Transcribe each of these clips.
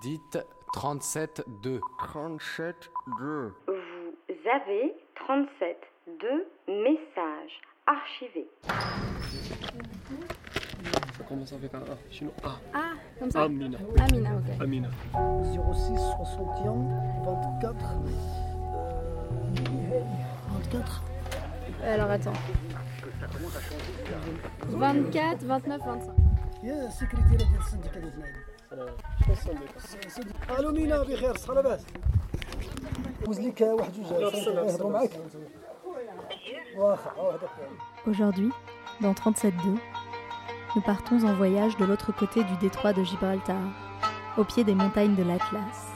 Dites 37-2. 37-2. Vous avez 37 de messages archivés. Ça commence avec un A. Sinon A. Ah, comme ça Amina. Amina, ok. Amina. 06 61 24 euh, 24 Alors attends. 24, 29, 25. يا السكرتيرة ديال السنديكة ديال اثنين الو مينا بخير صحة لاباس دوز ليك واحد جوج يهضروا معاك واخا هذاك Aujourd'hui, dans 37.2, nous partons en voyage de l'autre côté du détroit de Gibraltar, au pied des montagnes de l'Atlas.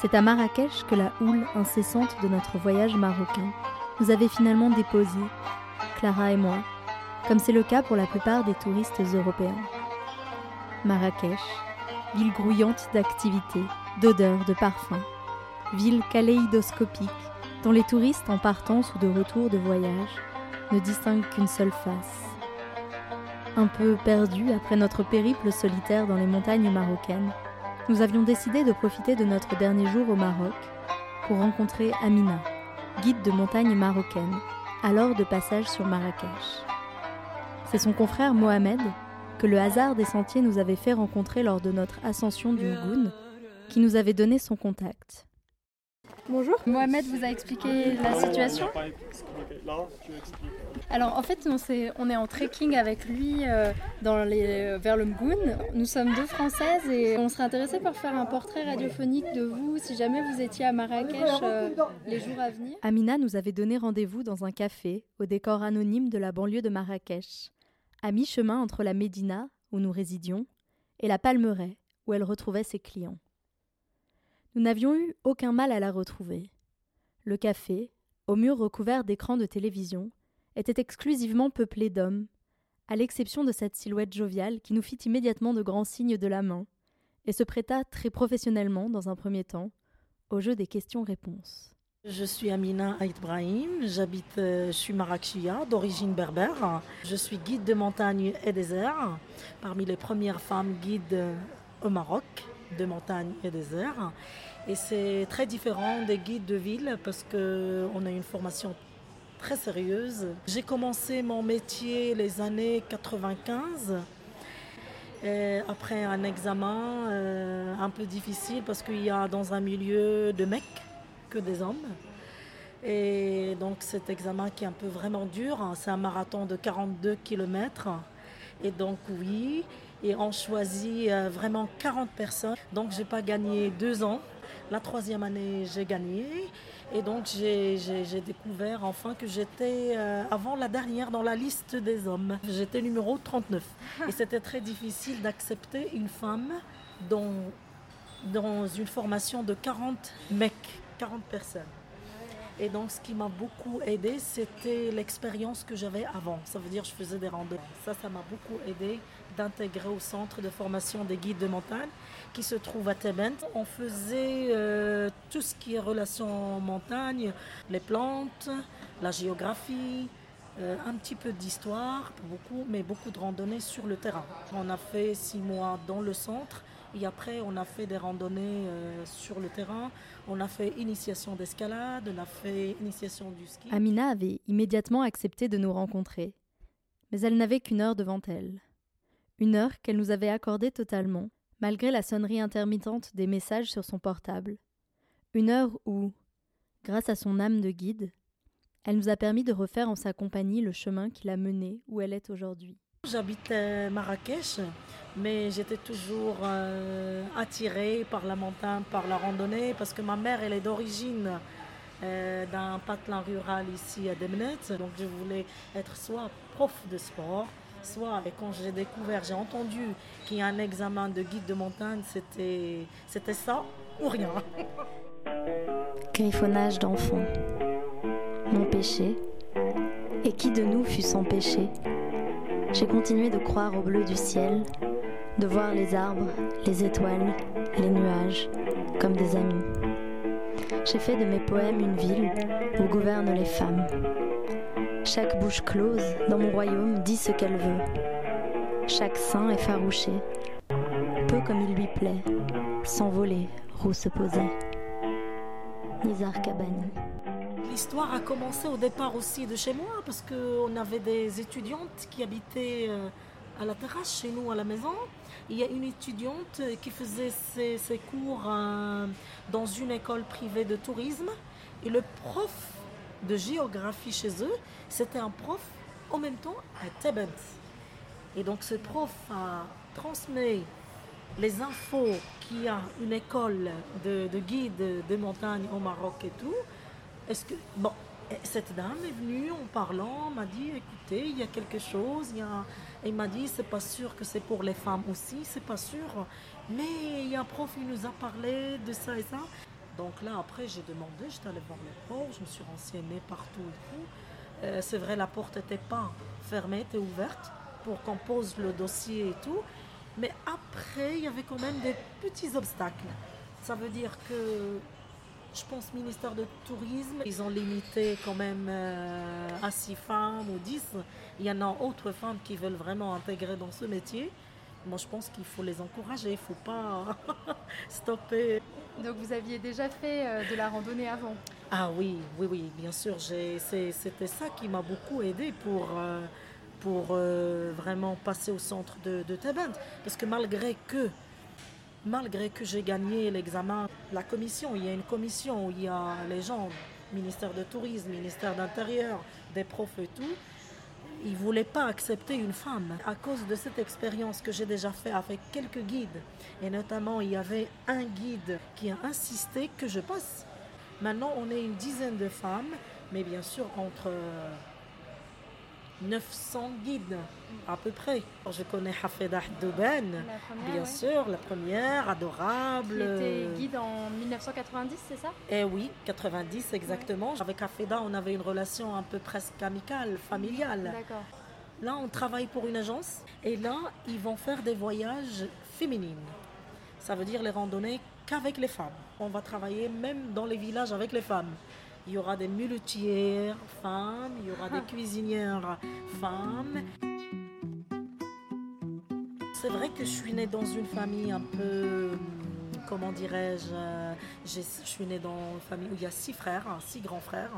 C'est à Marrakech que la houle incessante de notre voyage marocain nous avait finalement déposés, Clara et moi, comme c'est le cas pour la plupart des touristes européens. Marrakech, ville grouillante d'activités, d'odeurs, de parfums, ville kaléidoscopique dont les touristes en partance ou de retour de voyage ne distinguent qu'une seule face. Un peu perdus après notre périple solitaire dans les montagnes marocaines, nous avions décidé de profiter de notre dernier jour au Maroc pour rencontrer Amina, guide de montagne marocaine, alors de passage sur Marrakech. C'est son confrère Mohamed, que le hasard des sentiers nous avait fait rencontrer lors de notre ascension du Ngoun, qui nous avait donné son contact. Bonjour. Mohamed vous a expliqué la situation Là, tu expliques. Alors en fait, on, est en trekking avec lui euh, dans les, vers le Mgoun. Nous sommes deux Françaises et on serait intéressé par faire un portrait radiophonique de vous si jamais vous étiez à Marrakech euh, les jours à venir. Amina nous avait donné rendez-vous dans un café au décor anonyme de la banlieue de Marrakech, à mi-chemin entre la Médina, où nous résidions, et la Palmeraie, où elle retrouvait ses clients. Nous n'avions eu aucun mal à la retrouver. Le café, aux murs recouverts d'écrans de télévision, était exclusivement peuplé d'hommes, à l'exception de cette silhouette joviale qui nous fit immédiatement de grands signes de la main, et se prêta très professionnellement, dans un premier temps, au jeu des questions-réponses. Je suis Amina Aït Brahim, j'habite, euh, je suis d'origine berbère. Je suis guide de montagne et désert, parmi les premières femmes guides euh, au Maroc de montagne et désert. Et c'est très différent des guides de ville parce qu'on a une formation très sérieuse. J'ai commencé mon métier les années 95. euh, après un examen un peu difficile parce qu'il y a dans un milieu de mecs que des hommes. Et donc cet examen qui est un peu vraiment dur, hein, c'est un marathon de 42 km. Et donc oui, et on choisit euh, vraiment 40 personnes. Donc j'ai pas gagné deux ans. La troisième année, j'ai gagné. Et donc j'ai découvert enfin que j'étais euh, avant la dernière dans la liste des hommes. J'étais numéro 39. Et c'était très difficile d'accepter une femme dans, dans une formation de 40 mecs, 40 personnes. Et donc, ce qui m'a beaucoup aidé, c'était l'expérience que j'avais avant. Ça veut dire, je faisais des randonnées. Ça, ça m'a beaucoup aidé d'intégrer au centre de formation des guides de montagne qui se trouve à Tebent. On faisait euh, tout ce qui est relation montagne, les plantes, la géographie, euh, un petit peu d'histoire, beaucoup, mais beaucoup de randonnées sur le terrain. On a fait six mois dans le centre et après on a fait des randonnées euh, sur le terrain. On a fait initiation d'escalade, on a fait initiation du ski. Amina avait immédiatement accepté de nous rencontrer. Mais elle n'avait qu'une heure devant elle. Une heure qu'elle nous avait accordée totalement, malgré la sonnerie intermittente des messages sur son portable. Une heure où, grâce à son âme de guide, elle nous a permis de refaire en sa compagnie le chemin qui l'a menée où elle est aujourd'hui. J'habitais Marrakech, mais j'étais toujours euh, attirée par la montagne, par la randonnée, parce que ma mère, elle est d'origine euh, d'un patelin rural ici à Demnet. Donc je voulais être soit prof de sport, soit, et quand j'ai découvert, j'ai entendu qu'il y a un examen de guide de montagne, c'était c'était ça ou rien. Griffonnage d'enfant. Mon péché. Et qui de nous fut sans péché? J'ai continué de croire au bleu du ciel, de voir les arbres, les étoiles, les nuages, comme des amis. J'ai fait de mes poèmes une ville où gouvernent les femmes. Chaque bouche close dans mon royaume dit ce qu'elle veut. Chaque sein effarouché, peu comme il lui plaît, s'envolait, Roux se posait. Nizar Kabani. L'histoire a commencé au départ aussi de chez moi parce qu'on avait des étudiantes qui habitaient euh, à la terrasse chez nous à la maison. Il y a une étudiante qui faisait ses, cours euh, dans une école privée de tourisme et le prof de géographie chez eux, c'était un prof en même temps à Tebet. Et donc ce prof a transmis les infos qu'il y a une école de, de guide de montagne au Maroc et tout. Est-ce que bon, cette dame est venue en parlant, m'a dit écoutez, il y a quelque chose, il y a il m'a dit c'est pas sûr que c'est pour les femmes aussi, c'est pas sûr, mais il y a un prof qui nous a parlé de ça et ça. Donc là après j'ai demandé, j'étais allée voir le prof, je me suis renseignée partout et tout. Euh, c'est vrai la porte n'était pas fermée, était ouverte pour qu'on pose le dossier et tout. Mais après, il y avait quand même des petits obstacles. Ça veut dire que je pense ministère de Tourisme, ils ont limité quand même euh, à 6 femmes ou 10. Il y en a autres femmes qui veulent vraiment intégrer dans ce métier. Moi, je pense qu'il faut les encourager, il ne faut pas stopper. Donc vous aviez déjà fait euh, de la randonnée avant? Ah oui, oui, oui, bien sûr. C'était ça qui m'a beaucoup aidé pour, euh, pour euh, vraiment passer au centre de, de. Parce que malgré que, malgré que j'ai gagné l'examen, la commission, il y a une commission où il y a les gens, ministère de Tourisme, ministère d'Intérieur, des profs et tout, ils ne voulaient pas accepter une femme. À cause de cette expérience que j'ai déjà fait avec quelques guides, et notamment il y avait un guide qui a insisté que je passe. Maintenant, on est une dizaine de femmes, mais bien sûr entre euh, 900 guides à peu près. Je connais Hafedah première, bien ouais. sûr, la première, adorable. Qui était guide en 1990, c'est ça? Eh oui, 90 exactement. Avec Hafeda, on avait une relation un peu presque amicale, familiale. D'accord. Là, on travaille pour une agence et là, ils vont faire des voyages féminines. Ça veut dire les randonnées qu'avec les femmes. On va travailler même dans les villages avec les femmes. Il y aura des muletières femmes, il y aura des cuisinières femmes. C'est vrai que je suis née dans une famille un peu, comment dirais-je, euh, je suis née dans une famille où il y a six frères, hein, six grands frères.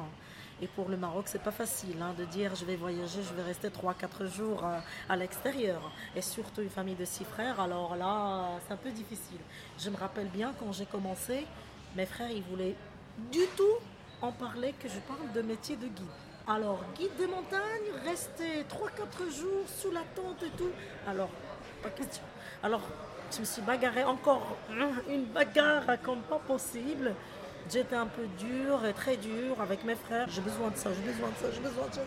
Et pour le Maroc, c'est pas facile hein, de dire je vais voyager, je vais rester 3-4 jours euh, à l'extérieur. Et surtout une famille de six frères, alors là, c'est un peu difficile. Je me rappelle bien quand j'ai commencé, mes frères, ils voulaient du tout en parler que je parle de métier de guide. Alors, guide de montagne, rester 3-4 jours sous la tente et tout. Alors, pas question. Alors, je me suis bagarrée encore une bagarre comme pas possible. J'étais un peu dure et très dure avec mes frères. J'ai besoin de ça, j'ai besoin de ça, j'ai besoin de ça,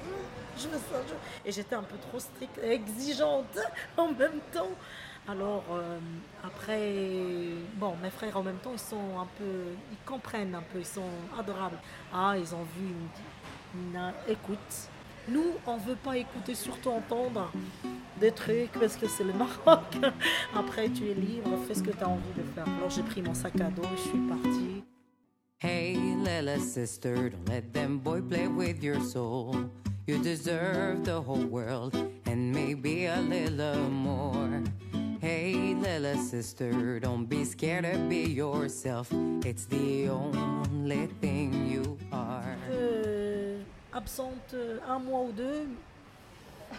Et j'étais un peu trop stricte et exigeante en même temps. Alors euh, après, bon, mes frères en même temps, ils sont un peu, ils comprennent un peu, ils sont adorables. Ah, ils ont vu, me disent, Na, écoute, nous, on veut pas écouter, surtout entendre des trucs parce que c'est le Maroc. Après, tu es libre, fais ce que tu as envie de faire. Alors j'ai pris mon sac à dos et je suis partie. Hey, sister, don't let them boy play with your soul. You deserve the whole world and maybe a little more. Hey, Lila sister, don't be scared to be yourself. It's the only thing you are. Euh, absente euh, un mois ou deux.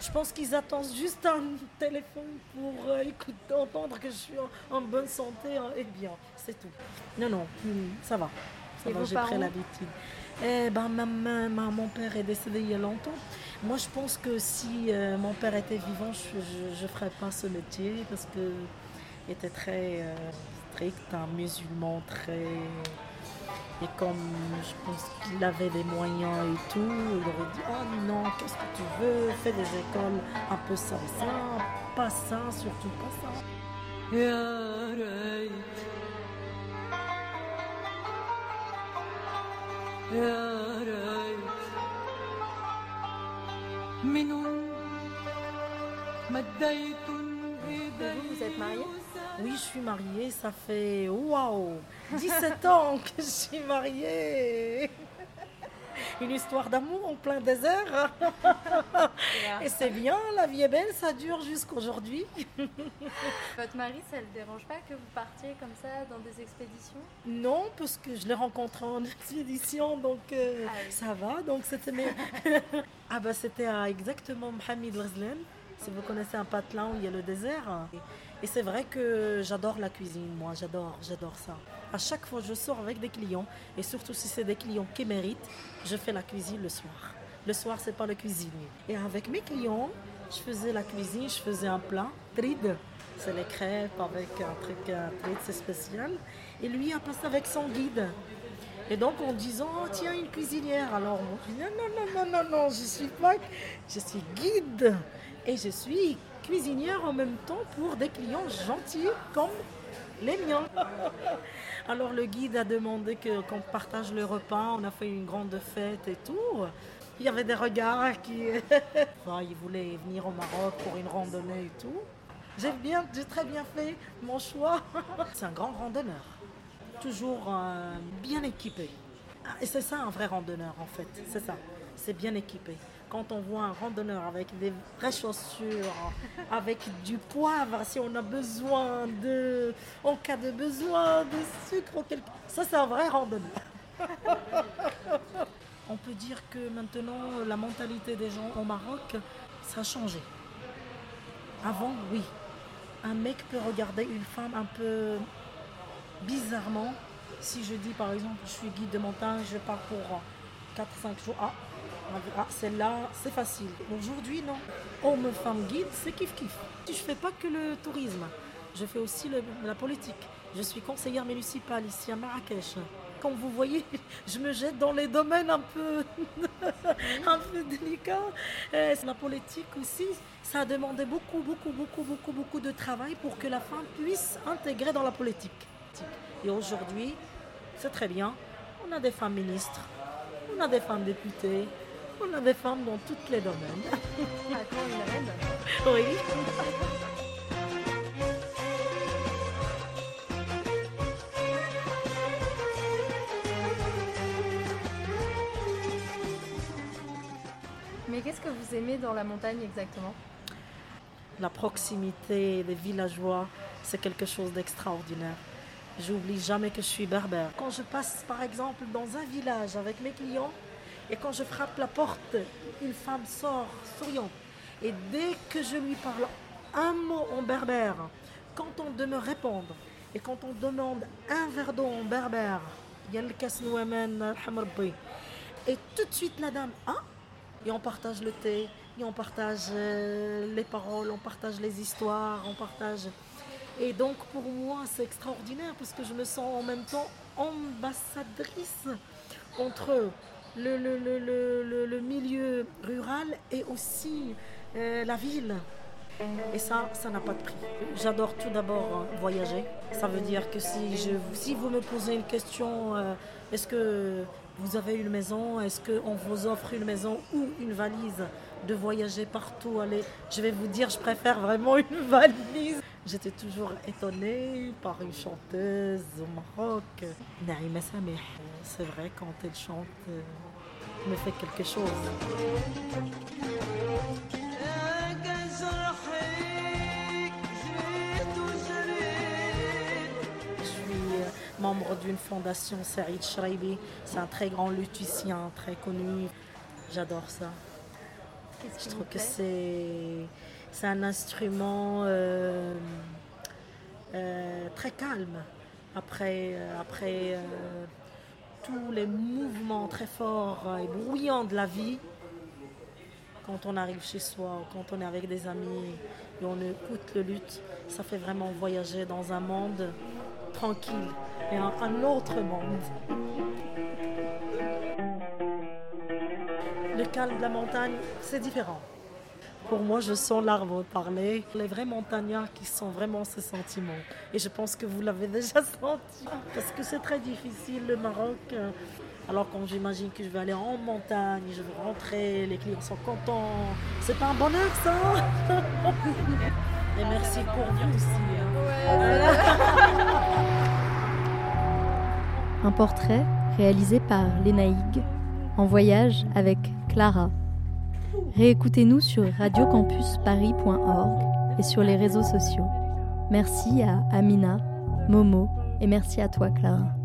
Je pense qu'ils attendent juste un téléphone pour euh, écouter, entendre que je suis en, bonne santé hein, et bien. C'est tout. Non, non, ça va. Ça Et va, vos j'ai pris l'habitude. Eh ben, ma, ma- ma- mon père est décédé il y a longtemps. Moi, je pense que si euh, mon père était vivant, je ne ferais pas ce métier parce que il était très euh, strict, un musulman très. Et comme je pense qu'il avait des moyens et tout, il aurait dit Oh non, qu'est-ce que tu veux? Fais des écoles un peu ça et ça, pas ça, surtout pas ça. Vous, vous êtes mariée Oui, je suis mariée, ça fait waouh 17 ans que je suis mariée Une histoire d'amour en plein désert. Et c'est bien, la vie est belle, ça dure jusqu'aujourd'hui. Votre mari, ça ne le dérange pas que vous partiez comme ça dans des expéditions? Non, parce que je l'ai rencontré en expédition, donc euh, Ah oui. ça va. Donc c'était mes... ah bah c'était à exactement Mohamed Ghazlan. Si vous connaissez un patelin où il y a le désert. Et c'est vrai que j'adore la cuisine, moi, j'adore, j'adore ça. À chaque fois, je sors avec des clients, et surtout si c'est des clients qui méritent, je fais la cuisine le soir. Le soir, c'est pas le cuisinier. Et avec mes clients, je faisais la cuisine, je faisais un plat, trid, c'est les crêpes avec un truc, un trid, c'est spécial. Et lui a passé avec son guide. Et donc en disant, oh, tiens, une cuisinière. Alors moi, non, non, non, non, non, je suis pas, je suis guide. Et je suis cuisinière en même temps pour des clients gentils comme les miens. Alors le guide a demandé qu'on partage le repas, on a fait une grande fête et tout. Il y avait des regards qui... Enfin, ils voulaient venir au Maroc pour une randonnée et tout. J'ai très bien fait mon choix. C'est un grand randonneur, toujours euh, bien équipé. Ah, Et c'est ça un vrai randonneur en fait, c'est ça, c'est bien équipé. Quand on voit un randonneur avec des vraies chaussures, avec du poivre, si on a besoin de, en cas de besoin de sucre quelque, ça c'est un vrai randonneur. on peut dire que maintenant la mentalité des gens au Maroc, ça a changé. Avant, oui, un mec peut regarder une femme un peu bizarrement. Si je dis par exemple, je suis guide de montagne, je pars pour 4-5 jours. Ah, ah, celle-là, c'est facile. Aujourd'hui, non. Homme, femme, guide, c'est kiff-kiff. Je ne fais pas que le tourisme, je fais aussi la politique. Je suis conseillère municipale ici à Marrakech. Comme vous voyez, je me jette dans les domaines un peu, un peu délicats. Euh, la politique aussi, ça a demandé beaucoup, beaucoup, beaucoup, beaucoup, beaucoup de travail pour que la femme puisse intégrer dans la politique. Et aujourd'hui, c'est très bien. On a des femmes ministres, on a des femmes députées, on a des femmes dans tous les domaines. Oui. Mais qu'est-ce que vous aimez dans la montagne exactement? La proximité des villageois, c'est quelque chose d'extraordinaire. J'oublie jamais que je suis berbère. Quand je passe par exemple dans un village avec mes clients et quand je frappe la porte, une femme sort souriant. Et dès que je lui parle un mot en berbère, quand on de me répondre, et quand on demande un verre d'eau en berbère, et tout de suite la dame, ah, et on partage le thé, et on partage euh, les paroles, on partage les histoires, on partage. Et donc pour moi c'est extraordinaire parce que je me sens en même temps ambassadrice entre le, le, le, le, milieu rural et aussi euh, la ville. Et ça, ça n'a pas de prix. J'adore tout d'abord euh, voyager. Ça veut dire que si, je, si vous me posez une question, euh, est-ce que vous avez une maison, est-ce qu'on vous offre une maison ou une valise de voyager partout, aller, je vais vous dire, je préfère vraiment une valise. J'étais toujours étonnée par une chanteuse au Maroc, Naïma Sameh. C'est vrai, quand elle chante, euh, me fait quelque chose. Je suis euh, membre d'une fondation Sarid Shraibi. C'est un très grand luthicien, très connu. J'adore ça. Je trouve que c'est c'est un instrument euh, euh, très calme. Après, après euh, tous les mouvements très forts et bruyants de la vie, quand on arrive chez soi, quand on est avec des amis et on écoute le luth, ça fait vraiment voyager dans un monde tranquille et un autre monde. Le calme de la montagne, c'est différent. Pour moi, je sens l'arbre parler. Les vrais montagnards qui sont vraiment ces sentiments. Et je pense que vous l'avez déjà senti. Parce que c'est très difficile, le Maroc. Alors quand j'imagine que je vais aller en montagne, je vais rentrer, les clients sont contents. C'est pas un bonheur, ça? Et merci pour vous aussi. hein. Un portrait réalisé par Lénaïg en voyage avec Clara. Réécoutez-nous sur radiocampusparis.org et sur les réseaux sociaux. Merci à Amina, Momo et merci à toi Clara.